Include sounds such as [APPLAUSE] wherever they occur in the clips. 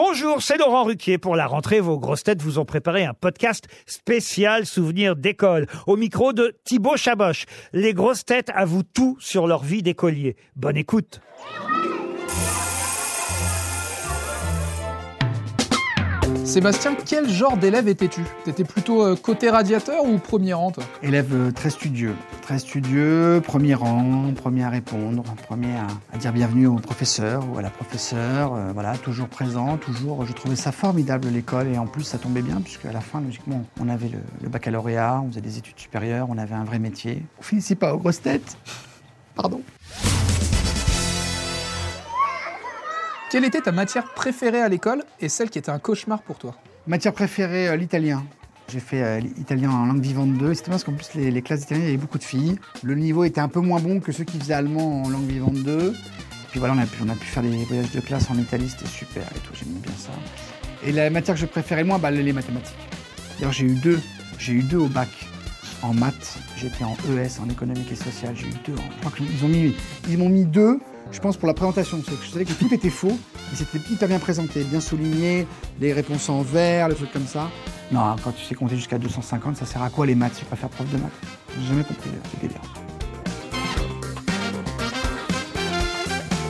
Bonjour, c'est Laurent Ruquier. Pour la rentrée, vos grosses têtes vous ont préparé un podcast spécial souvenir d'école. Au micro de Thibaut Chaboch. Les grosses têtes avouent tout sur leur vie d'écolier. Bonne écoute. Sébastien, quel genre d'élève étais-tu? T'étais plutôt euh, côté radiateur ou premier rang, toi? Élève euh, très studieux, très studieux, premier rang, premier à répondre, premier à, à dire bienvenue au professeur ou à la professeure, euh, voilà, toujours présent, toujours. Je trouvais ça formidable l'école et en plus ça tombait bien puisque à la fin, logiquement, on avait le, le baccalauréat, on faisait des études supérieures, on avait un vrai métier. On finissait pas aux grosses têtes. Pardon. Quelle était ta matière préférée à l'école et celle qui était un cauchemar pour toi? Matière préférée, euh, l'italien. J'ai fait euh, l'italien en langue vivante 2. C'était parce qu'en plus, les, classes d'italien, il y avait beaucoup de filles. Le niveau était un peu moins bon que ceux qui faisaient allemand en langue vivante 2. Puis voilà, on a pu, faire des voyages de classe en Italie, c'était super et tout, j'aimais bien ça. Et la matière que je préférais le moins, bah, les mathématiques. D'ailleurs, j'ai eu deux. J'ai eu deux au bac en maths. J'étais en ES, en économique et social. J'ai eu deux. En... M'ont mis deux, je pense, pour la présentation. Parce que je savais que tout était faux, mais c'était hyper bien présenté, bien souligné, les réponses en vert, les trucs comme ça. Non, quand tu sais compter jusqu'à 250, ça sert à quoi les maths Je préfère prof de maths? J'ai jamais compris le délire.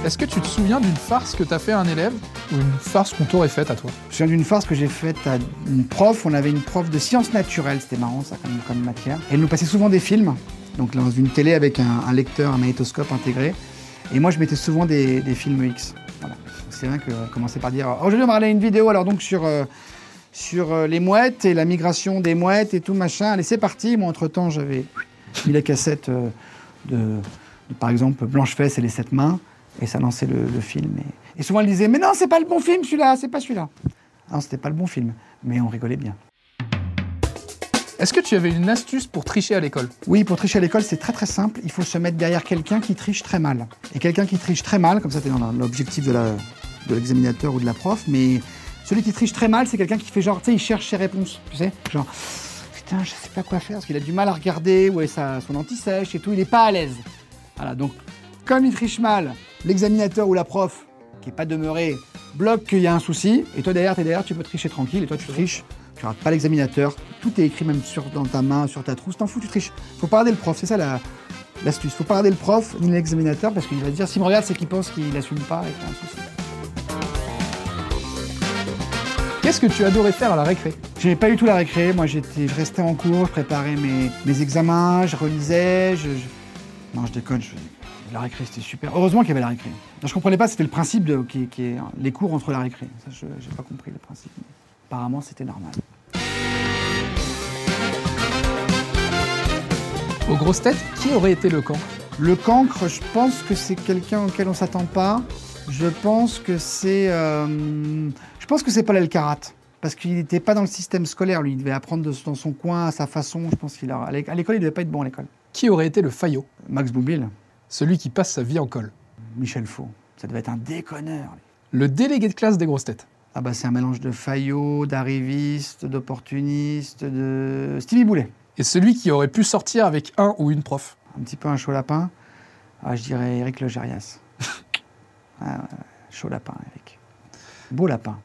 Est-ce que tu te souviens d'une farce que t'as fait à un élève? Ou une farce qu'on t'aurait faite à toi? Je me souviens d'une farce que j'ai faite à une prof. On avait une prof de sciences naturelles, c'était marrant ça comme, comme matière. Elle nous passait souvent des films, donc dans une télé avec un, un lecteur, un magnétoscope intégré. Et moi je mettais souvent des, films X. Voilà. C'est vrai que euh, commencer par dire aujourd'hui on va regarder une vidéo alors donc sur euh, sur euh, les mouettes et la migration des mouettes et tout machin. Allez c'est parti. Moi entre temps j'avais mis la cassette euh, de, par exemple Blanche-Fesse et les sept mains et ça lançait le, film. Et, et souvent elle disait mais non c'est pas le bon film celui-là, c'est pas celui-là. Non c'était pas le bon film, mais on rigolait bien. Est-ce que tu avais une astuce pour tricher à l'école? Oui, pour tricher à l'école, c'est très très simple. Il faut se mettre derrière quelqu'un qui triche très mal. Et quelqu'un qui triche très mal, comme ça, c'est dans l'objectif de l'examinateur ou de la prof, mais celui qui triche très mal, c'est quelqu'un qui fait genre, tu sais, il cherche ses réponses, tu sais, genre, putain, je sais pas quoi faire, parce qu'il a du mal à regarder, où est son anti-sèche et tout, il est pas à l'aise. Voilà, donc, comme il triche mal, l'examinateur ou la prof, qui est pas demeuré, bloque qu'il y a un souci, et toi derrière, t'es derrière, tu peux tricher tranquille, et toi tu triches, tu rates pas l'examinateur, tout est écrit même sur, dans ta main, sur ta trousse, t'en fous, tu triches. Faut pas regarder le prof, c'est ça la, l'astuce. Faut pas regarder le prof ni l'examinateur, parce qu'il va dire, s'il me regarde, c'est qu'il pense qu'il assume pas et qu'il a un souci. Qu'est-ce que tu adorais faire à la récré? J'aimais pas du tout la récré, moi j'étais, je restais en cours, je préparais mes, mes examens, je relisais, je, Non, je déconne, je... la récré c'était super. Heureusement qu'il y avait la récré. Non, je comprenais pas, c'était le principe qui, est les cours entre la récré. Ça, je j'ai pas compris le principe. Apparemment, c'était normal. Aux grosses têtes, qui aurait été le camp Le cancre, je pense que c'est quelqu'un auquel on s'attend pas. Je pense que c'est, euh, je pense que c'est Paul Elkarat. Parce qu'il n'était pas dans le système scolaire, lui. Il devait apprendre de- dans son coin, à sa façon. Je pense qu'il a, à l'é- à l'école, il devait pas être bon à l'école. Qui aurait été le faillot? Max Boublil, Celui qui passe sa vie en colle Michel Faux. Ça devait être un déconneur. lui. Le délégué de classe des grosses têtes Ah bah c'est un mélange de faillot, d'arriviste, d'opportuniste, de Stevie Boulet. Et celui qui aurait pu sortir avec un ou une prof Un petit peu un chaud lapin. Ah, je dirais Eric Logérias. [LAUGHS] ah, chaud lapin, Eric. Beau lapin.